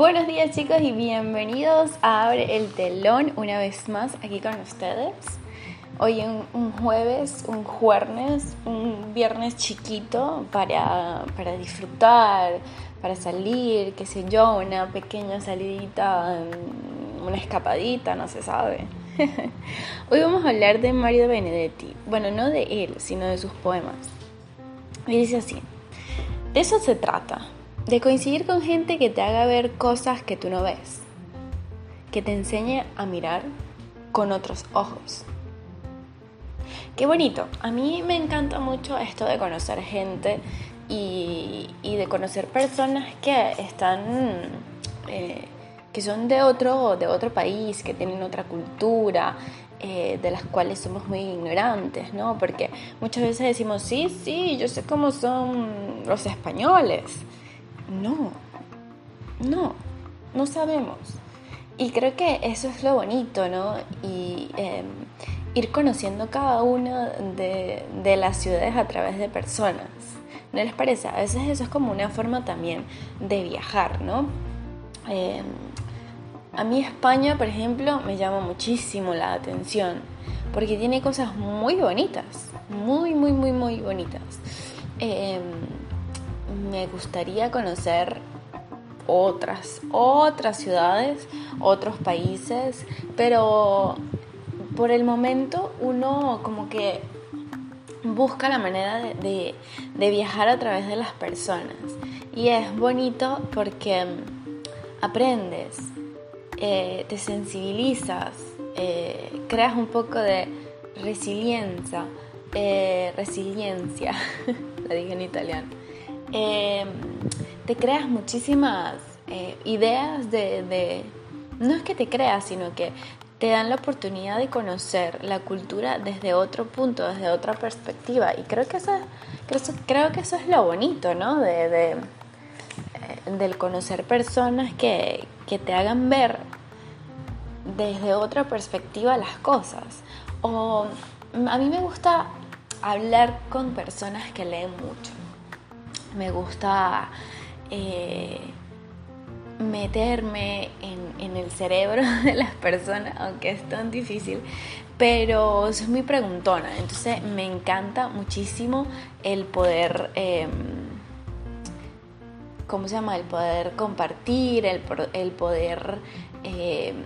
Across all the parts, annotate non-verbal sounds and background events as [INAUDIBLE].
Buenos días chicos y bienvenidos a Abre el Telón una vez más aquí con ustedes. Hoy un, un jueves, un jueves, un viernes chiquito para, para, disfrutar, para salir, qué sé yo, una pequeña salidita, una escapadita, no se sabe. [LAUGHS] Hoy vamos a hablar de Mario Benedetti. Bueno, no de él, sino de sus poemas. Y dice así, de eso se trata de coincidir con gente que te haga ver cosas que tú no ves, que te enseñe a mirar con otros ojos. Qué bonito, a mí me encanta mucho esto de conocer gente y, de conocer personas que están, eh, que son de otro, de otro país, que tienen otra cultura, eh, de las cuales somos muy ignorantes, ¿no? Porque muchas veces decimos, sí, sí, yo sé cómo son los españoles, no, no, no sabemos. Y creo que eso es lo bonito, ¿no? Y em, ir conociendo cada una de, las ciudades a través de personas. ¿No les parece? A veces eso es como una forma también de viajar, ¿no? Em, a mí España, por ejemplo, me llama muchísimo la atención porque tiene cosas muy bonitas, muy, muy, muy, muy bonitas. Em, me gustaría conocer otras, otras ciudades, otros países, pero por el momento uno como que busca la manera de, viajar a través de las personas. Y es bonito porque aprendes, eh, te sensibilizas, eh, creas un poco de resiliencia, eh, resiliencia, [LAUGHS] la dije en italiano. Em, te creas muchísimas eh, ideas de, No es que te creas, sino que te dan la oportunidad de conocer la cultura desde otro punto, desde otra perspectiva. Y creo que eso, creo, que eso es lo bonito, ¿no? De, eh, del conocer personas que, que te hagan ver desde otra perspectiva las cosas. O a mí me gusta hablar con personas que leen mucho me gusta eh, meterme en, el cerebro [LAUGHS] de las personas, aunque es tan difícil, pero soy muy preguntona, entonces me encanta muchísimo el poder, em, ¿cómo se llama? El poder compartir, el, poder em,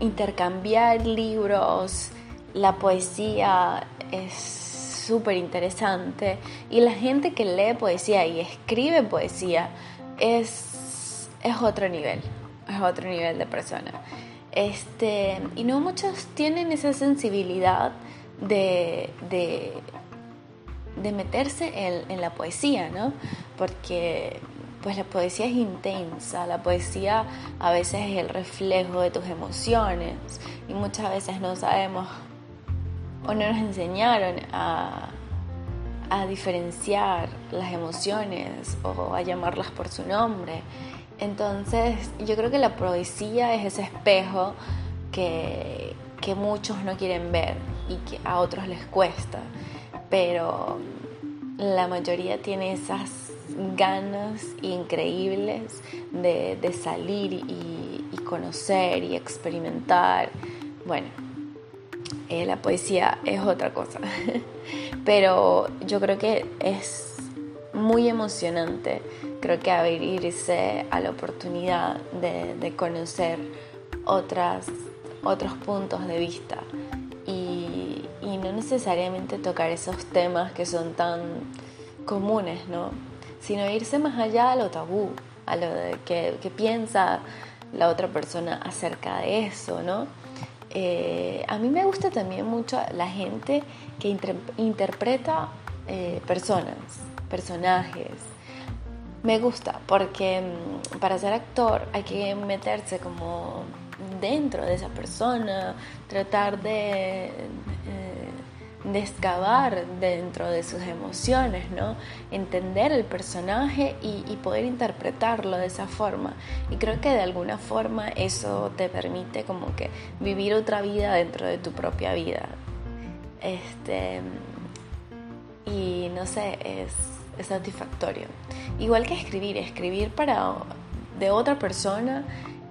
intercambiar libros, la poesía es súper interesante y la gente que lee poesía y escribe poesía es, es otro nivel, es otro nivel de persona. Este, y no muchos tienen esa sensibilidad de, de, meterse en, en, la poesía, ¿no? Porque pues la poesía es intensa, la poesía a veces es el reflejo de tus emociones y muchas veces no sabemos o no nos enseñaron a, diferenciar las emociones o a llamarlas por su nombre. Entonces yo creo que la poesía es ese espejo que, que muchos no quieren ver y que a otros les cuesta, pero la mayoría tiene esas ganas increíbles de, salir y, y conocer y experimentar. Bueno, eh, la poesía es otra cosa. [LAUGHS] Pero yo creo que es muy emocionante, creo que abrirse a la oportunidad de, conocer otras, otros puntos de vista y, no necesariamente tocar esos temas que son tan comunes, ¿no? Sino irse más allá a lo tabú, a lo que, que piensa la otra persona acerca de eso, ¿no? Eh, a mí me gusta también mucho la gente que interpreta eh, personas, personajes. Me gusta porque mm, para ser actor hay que meterse como dentro de esa persona, tratar de eh, de excavar dentro de sus emociones, ¿no? Entender el personaje y, poder interpretarlo de esa forma. Y creo que de alguna forma eso te permite como que vivir otra vida dentro de tu propia vida. Este, y no sé, es, es satisfactorio. Igual que escribir, escribir para, de otra persona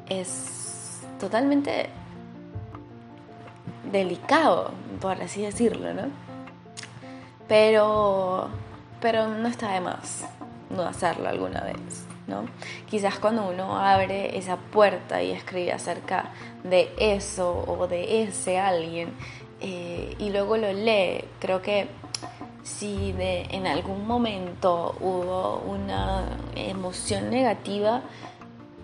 es totalmente delicado, por así decirlo, ¿no? Pero, pero no está de más no hacerlo alguna vez, ¿no? Quizás cuando uno abre esa puerta y escribe acerca de eso o de ese alguien eh, y luego lo lee, creo que si en algún momento hubo una emoción negativa,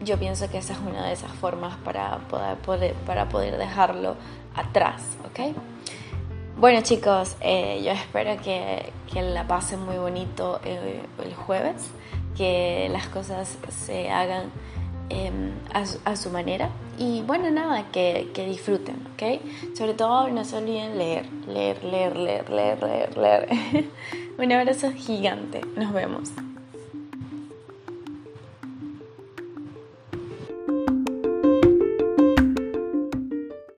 yo pienso que esa es una de esas formas para poder, para poder dejarlo atrás, ¿ok? Bueno chicos, eh, yo espero que, que, la pasen muy bonito eh, el jueves, que las cosas se hagan em, a, su, manera y bueno, nada, que, que, disfruten, ¿ok? Sobre todo no se olviden leer, leer, leer, leer, leer, leer, leer. [LAUGHS] Un abrazo gigante, nos vemos.